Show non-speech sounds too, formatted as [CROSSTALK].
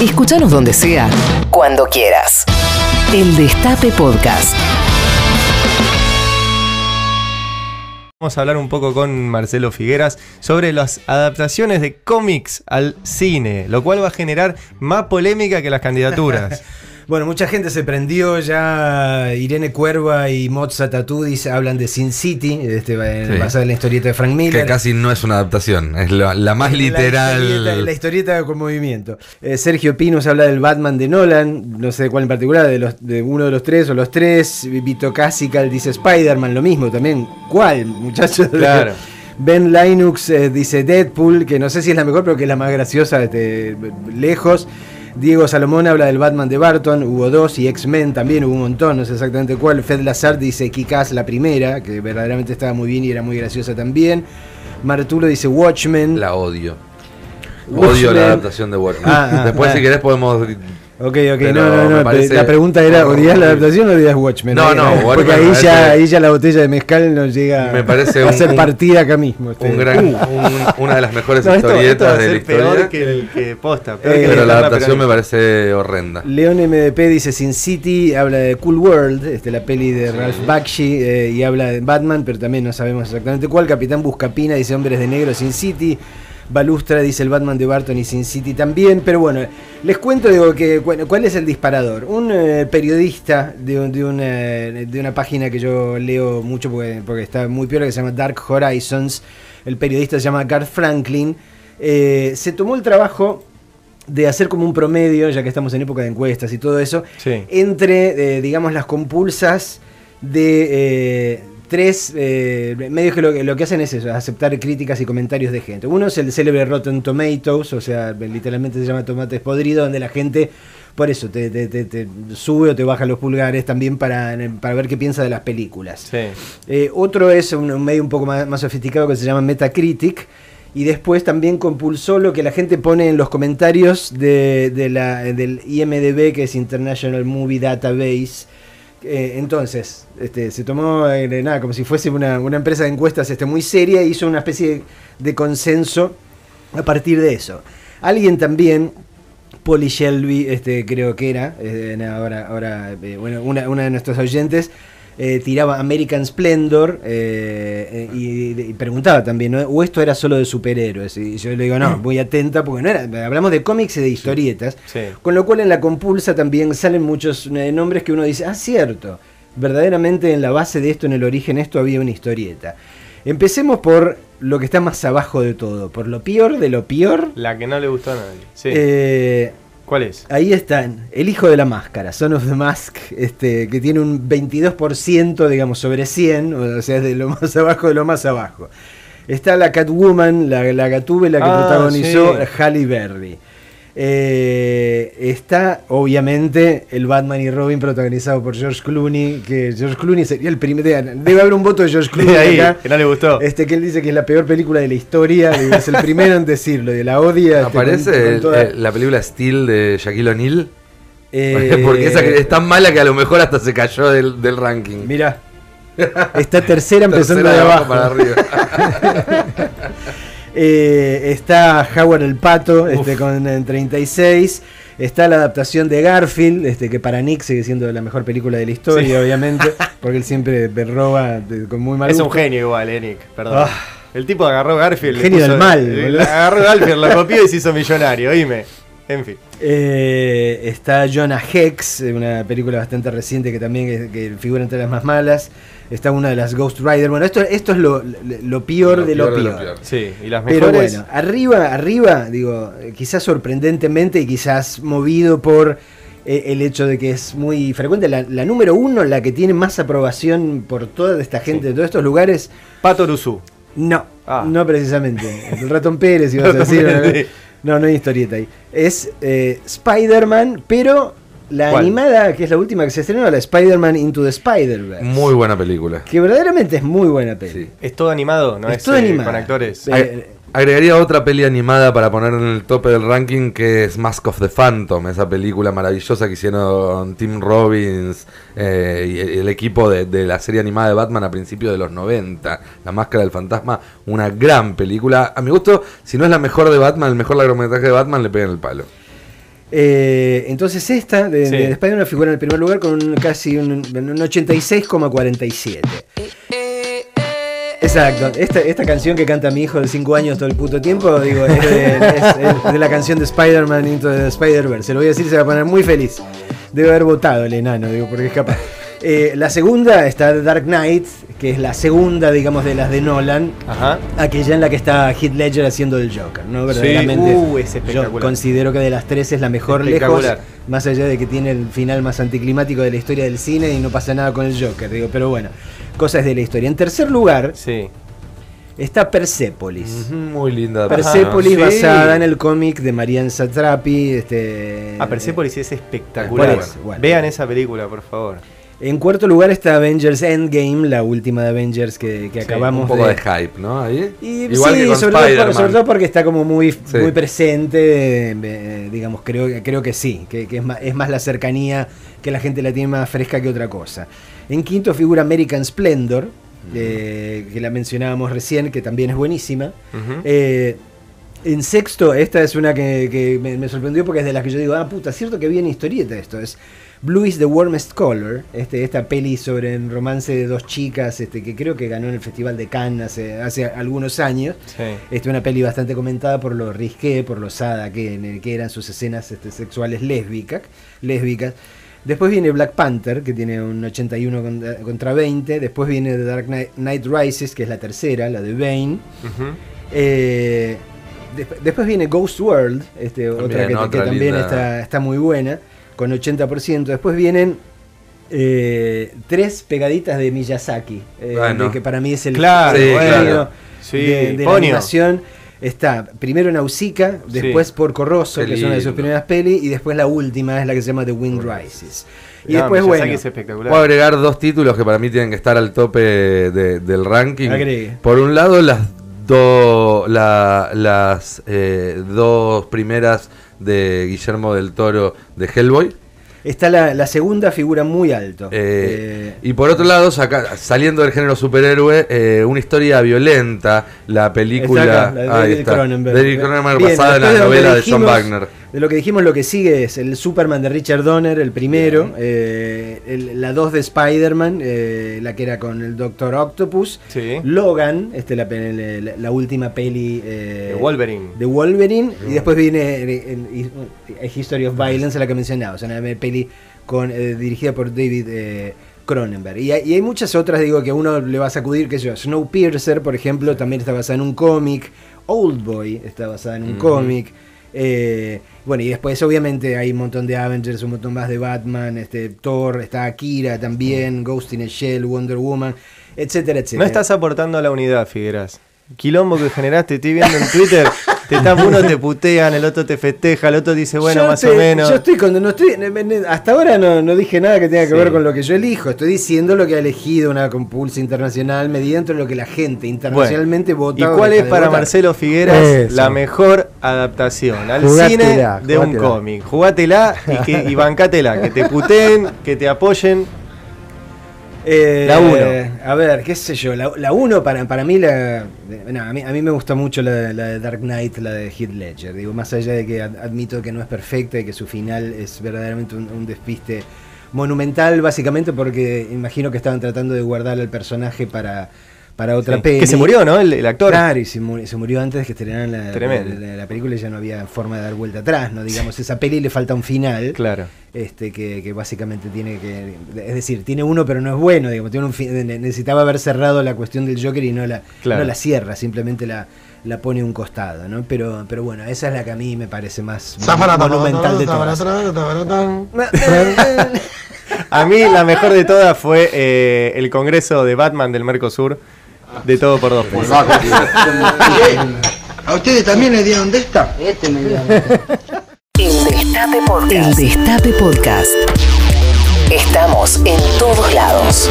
Escúchanos donde sea, cuando quieras. El Destape Podcast. Vamos a hablar un poco con Marcelo Figueras sobre las adaptaciones de cómics al cine, lo cual va a generar más polémica que las candidaturas. [LAUGHS] Bueno, mucha gente se prendió ya. Irene Cuerva y Mozart Tatudis hablan de Sin City, este, Sí. basada en la historieta de Frank Miller. Que casi no es una adaptación, es la, la más La literal. historieta, la historieta con movimiento. Eh, Sergio Pinus habla del Batman de Nolan, no sé de cuál en particular, de, los, de uno de los tres o los tres. Vito Casical dice Spider-Man, lo mismo también. ¿Cuál, muchachos? [LAUGHS] Claro. Ben Linux eh, dice Deadpool, que no sé si es la mejor, pero que es la más graciosa desde lejos. Diego Salomón habla del Batman de Barton, hubo dos, y X-Men también hubo un montón, no sé exactamente cuál. Fed Lazar dice Kikaz la primera, que verdaderamente estaba muy bien y era muy graciosa también. Martulo dice Watchmen. La odio. Watchmen. Odio la adaptación de Watchmen. Ah, ah, Después, ah. si querés, podemos. Ok, ok, Pero no, no, no. parece La pregunta era, ¿odias la adaptación o odias Watchmen? No, no, ahí- Porque Watchmen ahí ya, ahí ya la botella de mezcal nos llega Me parece [LAUGHS] a un- un- partida acá mismo. este. [LAUGHS] Un gran, un- una de las mejores No, esto, esto va historietas a de la ser peor historia. que, el, que posta. peor Eh, que Pero la adaptación me parece horrenda. León MDP dice Sin City, habla de Cool World, este, la peli de Ralph Bakshi, eh, y habla de Batman, pero también no sabemos exactamente cuál. Capitán Buscapina dice Hombres de Negro, Sin City. Balustra dice el Batman de Barton y Sin City también. Pero bueno, les cuento digo, que, cuál es el disparador. Un eh, periodista de, un- de una, de una página que yo leo mucho porque, porque está muy peor, que se llama Dark Horizons. El periodista se llama Garth Franklin. eh, se tomó el trabajo de hacer como un promedio, ya que estamos en época de encuestas y todo eso, Sí. entre, eh, digamos, las compulsas de eh, tres eh, medios que lo, que lo que hacen es eso, aceptar críticas y comentarios de gente. Uno es el célebre Rotten Tomatoes, o sea, literalmente se llama tomates podridos, donde la gente, por eso, te, te- te- te sube o te baja los pulgares también para, para ver qué piensa de las películas. Sí. Eh, otro es un, un medio un poco más, más sofisticado que se llama Metacritic. Y después también compulsó lo que la gente pone en los comentarios de, de la, del IMDB, que es International Movie Database. Eh, entonces, este, se tomó eh, nada, como si fuese una, una empresa de encuestas este, muy seria e hizo una especie de, consenso a partir de eso. Alguien también, Polly Shelby, este, creo que era, eh, ahora, ahora bueno, una, una de nuestros oyentes, eh, tiraba American Splendor eh, eh, y, y preguntaba también, ¿no? o esto era solo de superhéroes. Y yo le digo, no, muy atenta, porque no era, hablamos de cómics y de historietas. Sí. Con lo cual en la compulsa también salen muchos nombres que uno dice, ah, cierto, verdaderamente en la base de esto, en el origen, esto había una historieta. Empecemos por lo que está más abajo de todo, por lo peor de lo peor. La que no le gustó a nadie. Sí. Eh, ¿Cuál es? ahí están, El Hijo de la Máscara, Son of the Mask, este, que tiene un 22%, digamos, sobre 100, o sea, es de lo [LAUGHS] más abajo de lo más abajo. Está la Catwoman, la, la Gatúbela que Ah, protagonizó sí. Halle Berry. Eh, está, obviamente, el Batman y Robin protagonizado por George Clooney, que George Clooney sería el primer... Debe haber un voto de George Clooney [LAUGHS] ahí, acá. que no le gustó. Este que él dice que es la peor película de la historia, digo, es el primero en decirlo, de la odia. este, Aparece con- con el- toda- eh, la película Steel de Shaquille O'Neal. Eh, [LAUGHS] Porque esa es tan mala que a lo mejor hasta se cayó del, del ranking. Mira, está [LAUGHS] tercera empezando Tercera de abajo. para arriba. Eh, está Howard el Pato este, con eh, 36. Está la adaptación de Garfield, este, que para Nick sigue siendo la mejor película de la historia, Sí. obviamente, [LAUGHS] porque él siempre me roba con muy mal Es un genio igual, eh, Nick. Perdón. Ah. El tipo agarró Garfield. Genio puso- del mal. Agarró Garfield, lo copió y se hizo millonario, oíme. En fin. Eh, está Jonah Hex, una película bastante reciente que también es- que figura entre las más malas. Está una de las Ghost Rider. Bueno, esto, esto es lo, lo peor Lo de lo peor de peor. lo peor. Sí, y las Pero mejores. bueno, arriba, arriba, digo, eh, quizás sorprendentemente y quizás movido por eh, el hecho de que es muy frecuente, la, la número uno, la que tiene más aprobación por toda esta gente Sí. de todos estos lugares, Pato Uruzú. no, Ah. no precisamente. El ratón Pérez, [LAUGHS] ibas a decir. ¿No? No, hay historieta ahí. Es eh, Spider-Man, pero la ¿Cuál? animada, que es la última que se estrenó, la Spider-Man Into the Spider-Verse. Muy buena película. Que verdaderamente es muy buena peli. Sí. Es todo animado, ¿no? Es Es, todo eh, animado. Con actores. Eh, Agregaría otra peli animada para poner en el tope del ranking que es Mask of the Phantom, esa película maravillosa que hicieron Tim Robbins eh, y el el equipo de, de la serie animada de Batman a principios de los 90. La Máscara del Fantasma, una gran película. A mi gusto, si no es la mejor de Batman, el mejor largometraje de Batman, le pegan el palo. Eh, entonces esta de, Sí. de Spider-Man figura en el primer lugar con un, casi un, un 86,47. Exacto, esta, esta canción que canta mi hijo de 5 años todo el puto tiempo, digo, es de, la canción de Spider-Man Into the Spider-Verse. Se lo voy a decir, se va a poner muy feliz. Debe haber votado el enano, digo, porque es capaz. Eh, la segunda está The Dark Knight, que es la segunda, digamos, de las de Nolan. Ajá. Aquella en la que está Heath Ledger haciendo el Joker, ¿no? Verdaderamente. Uh, es yo considero que de las tres es la mejor lejos, más allá de que tiene el final más anticlimático de la historia del cine y no pasa nada con el Joker, digo, pero bueno, cosas de la historia. En tercer lugar Sí. está Persepolis. Muy linda. Persepolis basada en el cómic de Marianne Satrapi. Este, A Persepolis es espectacular. Bueno. Vean esa película, por favor. En cuarto lugar está Avengers Endgame, la última de Avengers que, que Sí, acabamos Un poco de, de hype, ¿no? Ahí. Y Igual sí, que con sobre, todo por, Spider-Man. sobre todo porque está como muy, Sí. muy presente, eh, digamos, creo, creo que sí, que, que es, más, es más la cercanía que la gente la tiene más fresca que otra cosa. En quinto figura American Splendor, eh, que la mencionábamos recién, que también es buenísima. Eh, en sexto, esta es una que, que me, me sorprendió porque es de las que yo digo, ah, puta, cierto que viene historieta esto. Es Blue is the Warmest Color, este, esta peli sobre el romance de dos chicas, este, que creo que ganó en el Festival de Cannes hace, hace algunos años. Sí. Este, una peli bastante comentada por lo risqué, por lo sada que, que eran sus escenas este, sexuales lésbicas, lésbicas. Después viene Black Panther, que tiene un 81 contra, contra 20. Después viene The Dark Knight, Rises, que es la tercera, la de Bane. Eh, desp- después viene Ghost World, este, otra que, que otra también linda. está, está muy buena, con 80%. Después vienen eh, tres pegaditas de Miyazaki, eh, Bueno. de que para mí es el Claro, Sí, de, de la animación. Está primero Nausicaa, después Porco Rosso, Qué que es una de sus primeras pelis, y después la última es la que se llama The Wind Rises. Y No, después, bueno, es espectacular. Puedo agregar dos títulos que para mí tienen que estar al tope de- del ranking. Agregue. Por un lado, las, do- la- las eh, dos primeras de Guillermo del Toro de Hellboy. está la, la segunda figura muy alto. Eh, Eh, y por otro lado, saca- saliendo del género superhéroe, eh, una historia violenta, la película Está acá, la de ahí David Cronenberg. Basada en la novela de John Wagner. De lo que dijimos, lo que sigue es el Superman de Richard Donner, el primero, eh, el- la 2 de Spider-Man, eh, la que era con el Doctor Octopus, Sí. Logan, este, la, la- la última peli eh, De Wolverine. de Wolverine, y después viene eh, el- el History of Violence, la que mencionaba, o sea, una peli con, dirigida por David Cronenberg. Y hay, y hay muchas otras, digo, que uno le va a sacudir, que yo, Snowpiercer, por ejemplo, también está basada en un cómic, Old Boy está basada en un cómic. Eh, bueno, y después obviamente hay un montón de Avengers, un montón más de Batman, este, Thor, está Akira también, Ghost in a Shell, Wonder Woman, etcétera, etcétera. No estás aportando a la unidad, Figueras. Quilombo que generaste, estoy viendo en Twitter. [LAUGHS] Te están, uno te putean, el otro te festeja, el otro dice, bueno, Yo más te- o menos. Yo estoy cuando no estoy. Hasta ahora no, no dije nada que tenga que Sí. ver con lo que yo elijo. Estoy diciendo lo que ha elegido una compulsa internacional mediante lo que la gente internacionalmente vota. ¿Y cuál es para votar. Marcelo Figueras Eso. la mejor adaptación al Jugátela, cine de un cómic? Jugátela y, que, y bancátela, que te puteen, que te apoyen. Eh, La uno. A ver, qué sé yo. La, la uno para, para mí, la, no, a mí, a mí me gusta mucho la, la de Dark Knight, la de Heath Ledger. Digo, más allá de que ad- admito que no es perfecta y que su final es verdaderamente un, un despiste monumental, básicamente porque imagino que estaban tratando de guardar al personaje para, para otra Sí. peli. Que se murió, ¿no? El, el actor. Claro, y se murió, se murió antes de que estrenaran la, la- la película y ya no había forma de dar vuelta atrás, ¿no? Digamos, esa peli le falta un final. Claro. Este, que, que básicamente tiene que. Es decir, tiene uno, pero no es bueno. Digamos, tiene un necesitaba haber cerrado la cuestión del Joker y no la, Claro. no la cierra, simplemente la, la pone a un costado, ¿no? Pero, pero bueno, esa es la que a mí me parece más monumental de todas. [LAUGHS] A mí la mejor de todas fue eh, el congreso de Batman del Mercosur. De todo por dos pesos. ¿A ustedes también le dieron de esta? El Destape Podcast. El Destape Podcast. Estamos en todos lados.